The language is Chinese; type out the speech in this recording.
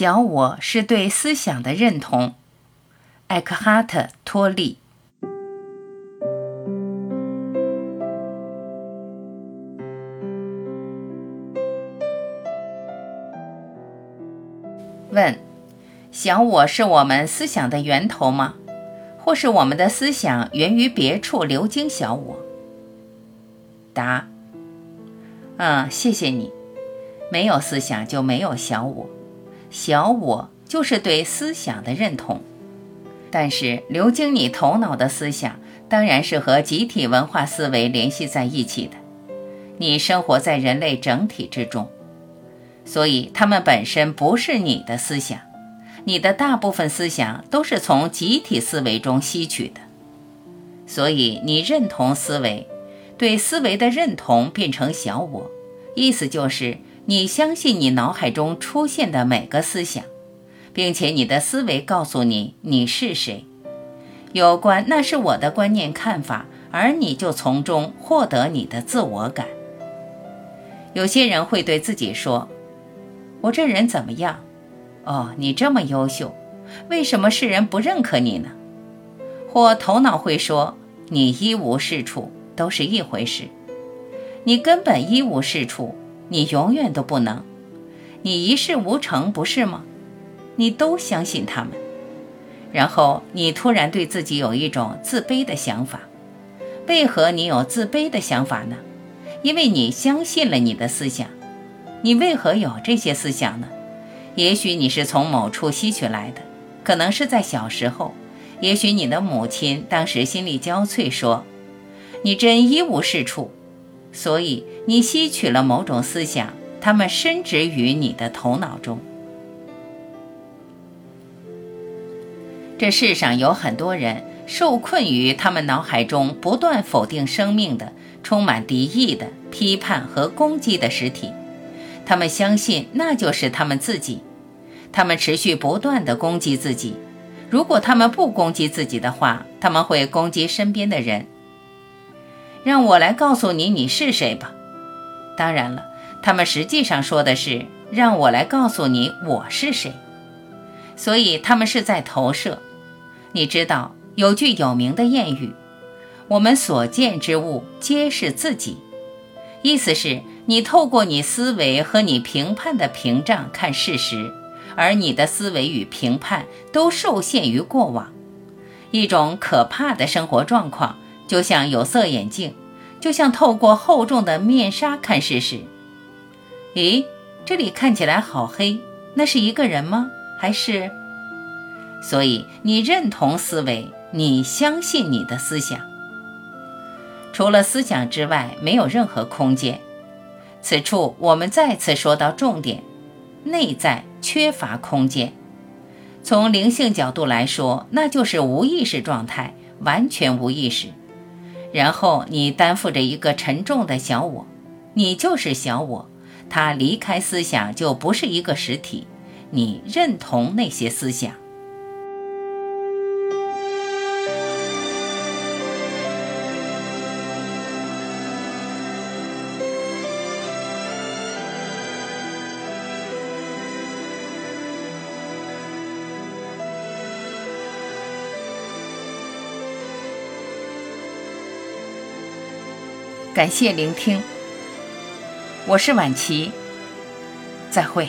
小我是对思想的认同。艾克哈特·托利。问：小我是我们思想的源头吗？或是我们的思想源于别处流经小我？答：嗯，谢谢你。没有思想就没有小我，小我就是对思想的认同。但是流经你头脑的思想，当然是和集体文化思维联系在一起的。你生活在人类整体之中，所以他们本身不是你的思想。你的大部分思想都是从集体思维中吸取的，所以你认同思维，对思维的认同变成小我，意思就是。你相信你脑海中出现的每个思想，并且你的思维告诉你你是谁，有关那是我的观念看法，而你就从中获得你的自我感。有些人会对自己说：“我这人怎么样？哦，你这么优秀，为什么世人不认可你呢？”或头脑会说：“你一无是处，都是一回事，你根本一无是处。”你永远都不能，你一事无成，不是吗？你都相信他们，然后你突然对自己有一种自卑的想法。为何你有自卑的想法呢？因为你相信了你的思想。你为何有这些思想呢？也许你是从某处吸取来的，可能是在小时候。也许你的母亲当时心力交瘁，说：“你真一无是处。”所以你吸取了某种思想，它们深植于你的头脑中。这世上有很多人受困于他们脑海中不断否定生命的、充满敌意的、批判和攻击的实体，他们相信那就是他们自己，他们持续不断地攻击自己。如果他们不攻击自己的话，他们会攻击身边的人。让我来告诉你你是谁吧。当然了，他们实际上说的是让我来告诉你我是谁，所以他们是在投射。你知道有句有名的谚语：“我们所见之物皆是自己。”意思是你透过你思维和你评判的屏障看事实，而你的思维与评判都受限于过往，一种可怕的生活状况。就像有色眼镜，就像透过厚重的面纱看事实。咦，这里看起来好黑，那是一个人吗？还是？所以你认同思维，你相信你的思想。除了思想之外，没有任何空间。此处我们再次说到重点：内在缺乏空间。从灵性角度来说，那就是无意识状态，完全无意识。然后你担负着一个沉重的小我，你就是小我，他离开思想就不是一个实体。你认同那些思想。感谢聆听，我是晚琪，再会。